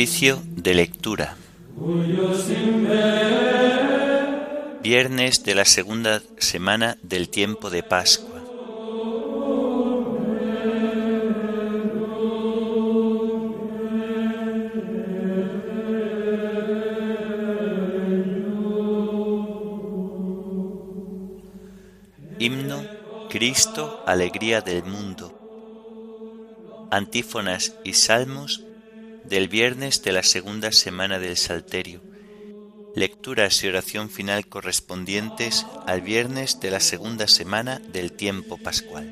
Oficio de lectura. Viernes de la segunda semana del tiempo de Pascua. Himno Cristo, alegría del mundo. Antífonas y salmos del viernes de la segunda semana del Salterio. Lecturas y oración final correspondientes al viernes de la segunda semana del tiempo pascual.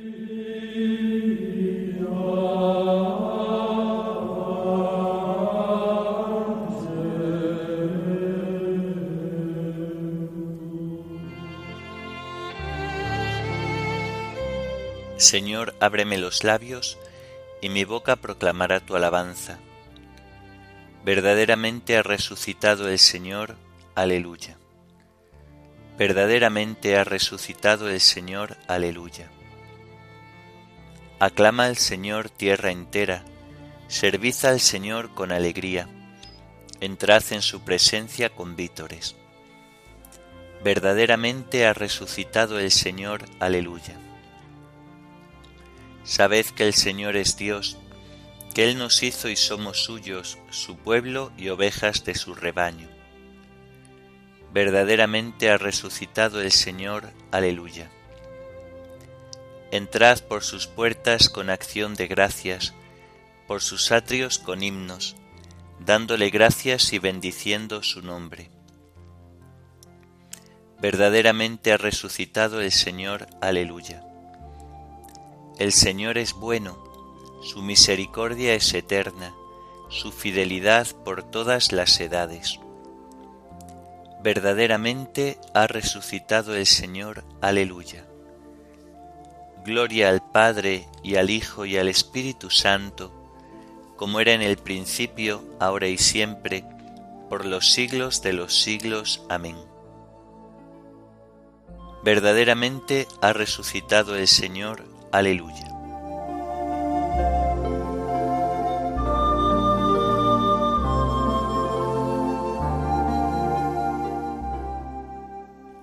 Señor, ábreme los labios, y mi boca proclamará tu alabanza. Verdaderamente ha resucitado el Señor, aleluya. Verdaderamente ha resucitado el Señor, aleluya. Aclama al Señor tierra entera, servid al Señor con alegría, entrad en su presencia con vítores. Verdaderamente ha resucitado el Señor, aleluya. Sabed que el Señor es Dios, que Él nos hizo y somos suyos, su pueblo y ovejas de su rebaño. Verdaderamente ha resucitado el Señor, aleluya. Entrad por sus puertas con acción de gracias, por sus atrios con himnos, dándole gracias y bendiciendo su nombre. Verdaderamente ha resucitado el Señor, aleluya. El Señor es bueno, su misericordia es eterna, su fidelidad por todas las edades. Verdaderamente ha resucitado el Señor, aleluya. Gloria al Padre y al Hijo y al Espíritu Santo, como era en el principio, ahora y siempre, por los siglos de los siglos. Amén. Verdaderamente ha resucitado el Señor, aleluya.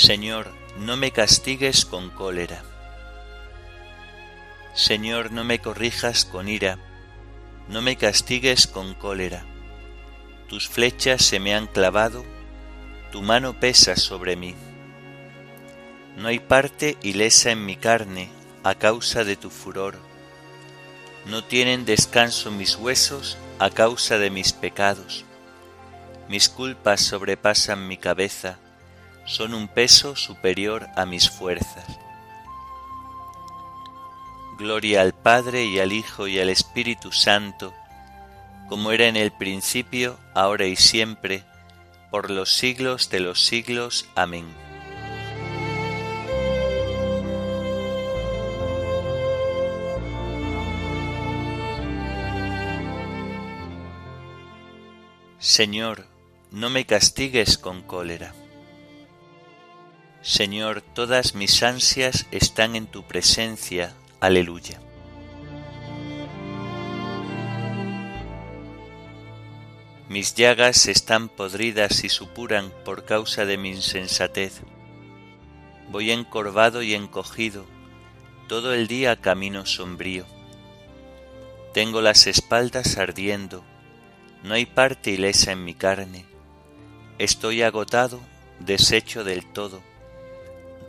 Señor, no me castigues con cólera. Señor, no me corrijas con ira, no me castigues con cólera. Tus flechas se me han clavado, tu mano pesa sobre mí. No hay parte ilesa en mi carne a causa de tu furor. No tienen descanso mis huesos a causa de mis pecados. Mis culpas sobrepasan mi cabeza son un peso superior a mis fuerzas. Gloria al Padre y al Hijo y al Espíritu Santo, como era en el principio, ahora y siempre, por los siglos de los siglos. Amén. Señor, no me castigues con cólera Señor, todas mis ansias están en tu presencia. Aleluya. Mis llagas están podridas y supuran por causa de mi insensatez. Voy encorvado y encogido, todo el día camino sombrío. Tengo las espaldas ardiendo, no hay parte ilesa en mi carne. Estoy agotado, deshecho del todo,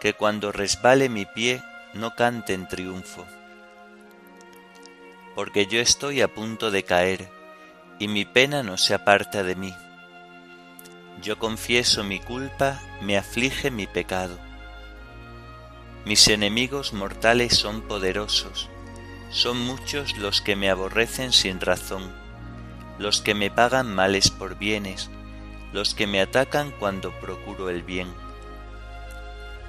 que cuando resbale mi pie no cante en triunfo. Porque yo estoy a punto de caer, y mi pena no se aparta de mí yo confieso mi culpa, me aflige mi pecado. Mis enemigos mortales son poderosos, son muchos los que me aborrecen sin razón, los que me pagan males por bienes, los que me atacan cuando procuro el bien.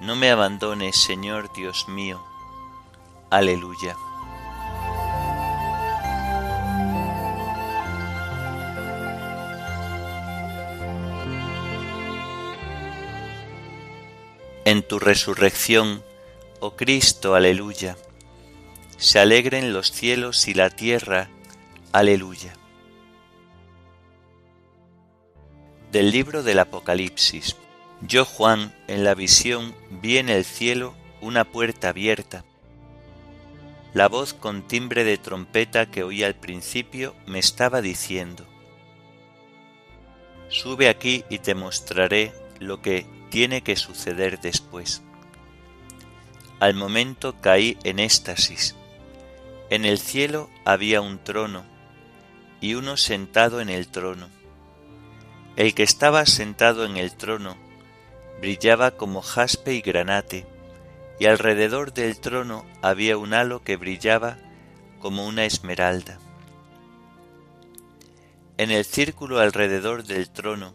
no me abandones, Señor Dios mío. Aleluya. en tu resurrección, oh Cristo, aleluya. Se alegren los cielos y la tierra, aleluya. Del libro del Apocalipsis. Yo, Juan, en la visión vi en el cielo una puerta abierta. La voz con timbre de trompeta que oí al principio me estaba diciendo, Sube aquí y te mostraré lo que tiene que suceder después. Al momento caí en éxtasis. En el cielo había un trono y uno sentado en el trono. El que estaba sentado en el trono brillaba como jaspe y granate, y alrededor del trono había un halo que brillaba como una esmeralda. En el círculo alrededor del trono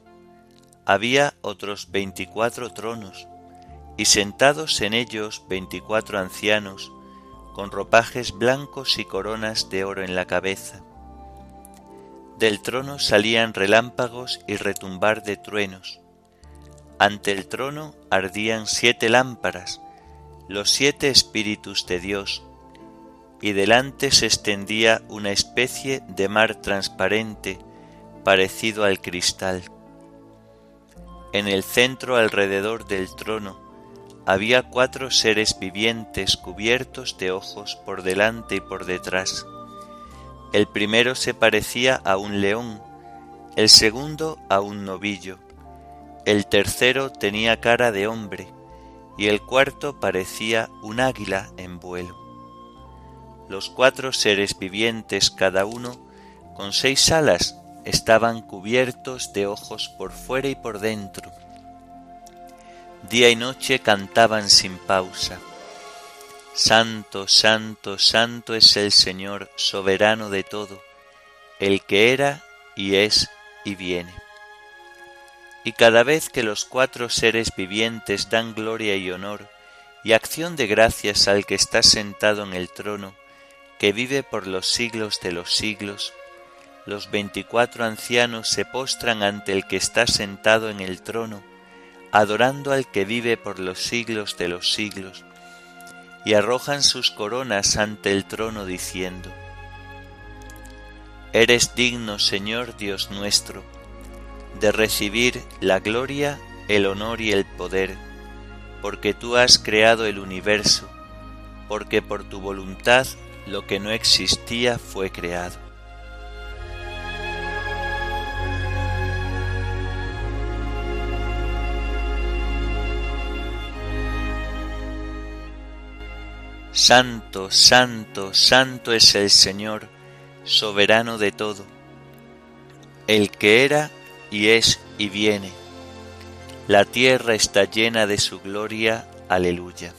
había otros veinticuatro tronos, y sentados en ellos veinticuatro ancianos, con ropajes blancos y coronas de oro en la cabeza. Del trono salían relámpagos y retumbar de truenos. Ante el trono ardían siete lámparas, los siete espíritus de Dios, y delante se extendía una especie de mar transparente parecido al cristal. En el centro alrededor del trono había cuatro seres vivientes cubiertos de ojos por delante y por detrás. El primero se parecía a un león, el segundo a un novillo, el tercero tenía cara de hombre y el cuarto parecía un águila en vuelo. Los cuatro seres vivientes cada uno con seis alas estaban cubiertos de ojos por fuera y por dentro. Día y noche cantaban sin pausa. Santo, santo, santo es el Señor, soberano de todo, el que era y es y viene. Y cada vez que los cuatro seres vivientes dan gloria y honor y acción de gracias al que está sentado en el trono, que vive por los siglos de los siglos, los veinticuatro ancianos se postran ante el que está sentado en el trono, adorando al que vive por los siglos de los siglos, y arrojan sus coronas ante el trono diciendo, Eres digno, Señor Dios nuestro, de recibir la gloria, el honor y el poder, porque tú has creado el universo, porque por tu voluntad lo que no existía fue creado. Santo, santo, santo es el Señor, soberano de todo, el que era y es y viene. La tierra está llena de su gloria. Aleluya.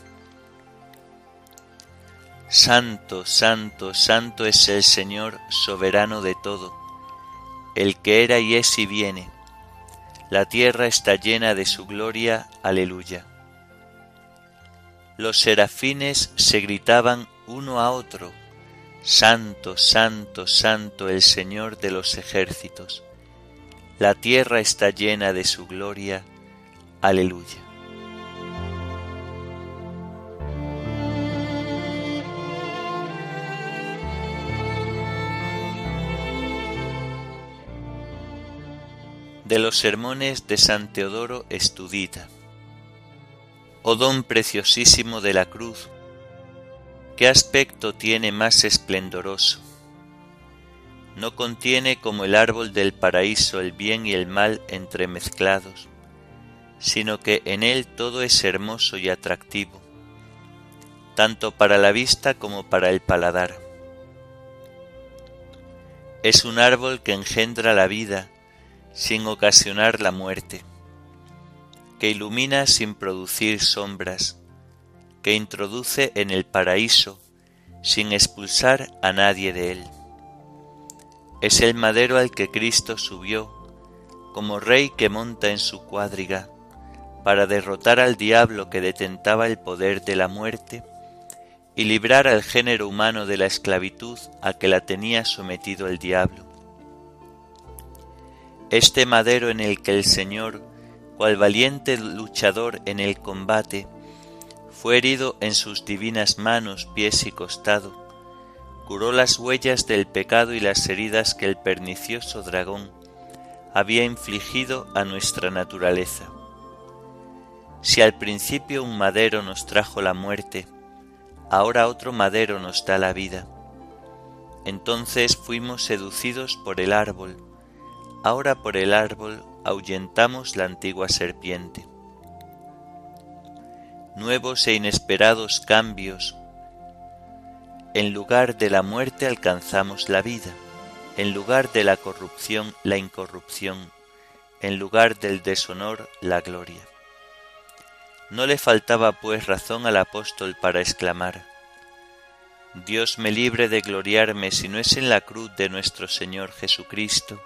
Santo, santo, santo es el Señor, soberano de todo, el que era y es y viene. La tierra está llena de su gloria. Aleluya los serafines se gritaban uno a otro, Santo, Santo, Santo el Señor de los ejércitos. La tierra está llena de su gloria. Aleluya. De los sermones de San Teodoro Estudita. Oh don preciosísimo de la cruz, ¿qué aspecto tiene más esplendoroso? No contiene como el árbol del paraíso el bien y el mal entremezclados, sino que en él todo es hermoso y atractivo, tanto para la vista como para el paladar. Es un árbol que engendra la vida sin ocasionar la muerte que ilumina sin producir sombras, que introduce en el paraíso sin expulsar a nadie de él. Es el madero al que Cristo subió, como rey que monta en su cuadriga, para derrotar al diablo que detentaba el poder de la muerte y librar al género humano de la esclavitud a que la tenía sometido el diablo. Este madero en el que el Señor cual valiente luchador en el combate, fue herido en sus divinas manos, pies y costado, curó las huellas del pecado y las heridas que el pernicioso dragón había infligido a nuestra naturaleza. Si al principio un madero nos trajo la muerte, ahora otro madero nos da la vida. Entonces fuimos seducidos por el árbol, ahora por el árbol ahuyentamos la antigua serpiente. Nuevos e inesperados cambios. En lugar de la muerte alcanzamos la vida, en lugar de la corrupción la incorrupción, en lugar del deshonor la gloria. No le faltaba pues razón al apóstol para exclamar, Dios me libre de gloriarme si no es en la cruz de nuestro Señor Jesucristo,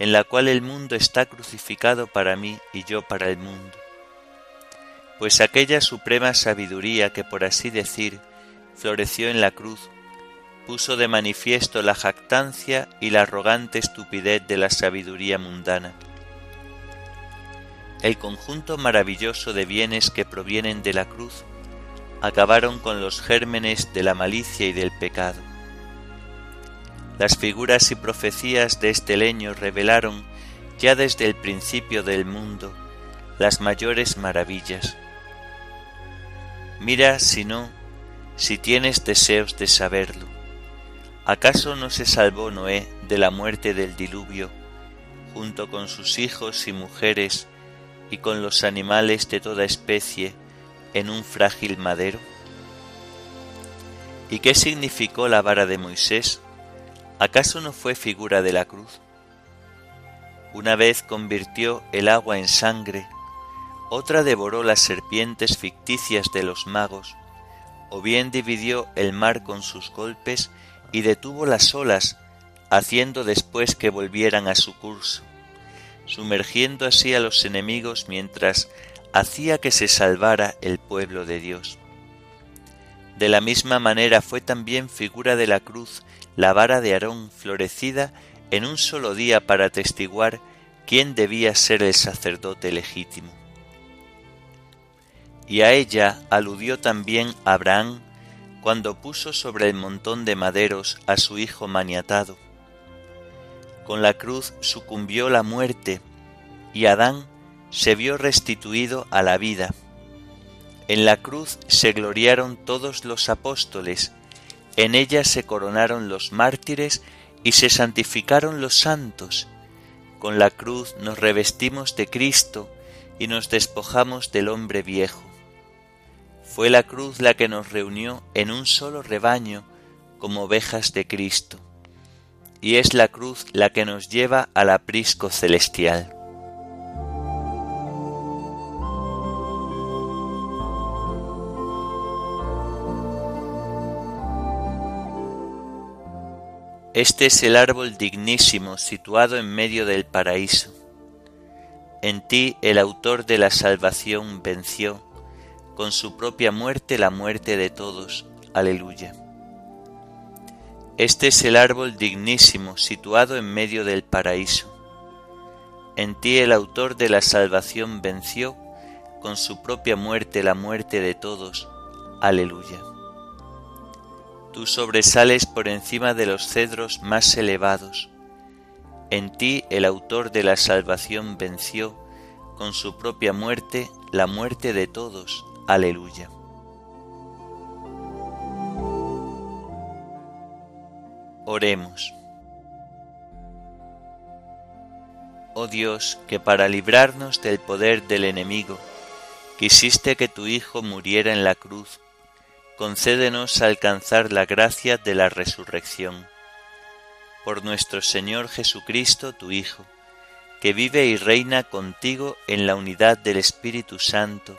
en la cual el mundo está crucificado para mí y yo para el mundo. Pues aquella suprema sabiduría que por así decir floreció en la cruz, puso de manifiesto la jactancia y la arrogante estupidez de la sabiduría mundana. El conjunto maravilloso de bienes que provienen de la cruz acabaron con los gérmenes de la malicia y del pecado las figuras y profecías de este leño revelaron ya desde el principio del mundo las mayores maravillas. Mira si no, si tienes deseos de saberlo. ¿Acaso no se salvó Noé de la muerte del diluvio, junto con sus hijos y mujeres y con los animales de toda especie, en un frágil madero? ¿Y qué significó la vara de Moisés? ¿Acaso no fue figura de la cruz? Una vez convirtió el agua en sangre, otra devoró las serpientes ficticias de los magos, o bien dividió el mar con sus golpes y detuvo las olas, haciendo después que volvieran a su curso, sumergiendo así a los enemigos mientras hacía que se salvara el pueblo de Dios. De la misma manera fue también figura de la cruz la vara de Aarón florecida en un solo día para atestiguar quién debía ser el sacerdote legítimo. Y a ella aludió también Abraham cuando puso sobre el montón de maderos a su hijo maniatado. Con la cruz sucumbió la muerte y Adán se vio restituido a la vida. En la cruz se gloriaron todos los apóstoles, en ella se coronaron los mártires y se santificaron los santos. Con la cruz nos revestimos de Cristo y nos despojamos del hombre viejo. Fue la cruz la que nos reunió en un solo rebaño como ovejas de Cristo, y es la cruz la que nos lleva al aprisco celestial. Este es el árbol dignísimo situado en medio del paraíso. En ti el autor de la salvación venció, con su propia muerte la muerte de todos. Aleluya. Este es el árbol dignísimo situado en medio del paraíso. En ti el autor de la salvación venció, con su propia muerte la muerte de todos. Aleluya. Tú sobresales por encima de los cedros más elevados. En ti el autor de la salvación venció con su propia muerte la muerte de todos. Aleluya. Oremos. Oh Dios, que para librarnos del poder del enemigo, quisiste que tu Hijo muriera en la cruz concédenos alcanzar la gracia de la resurrección. Por nuestro Señor Jesucristo, tu Hijo, que vive y reina contigo en la unidad del Espíritu Santo,